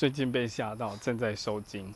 最近被吓到正在收金。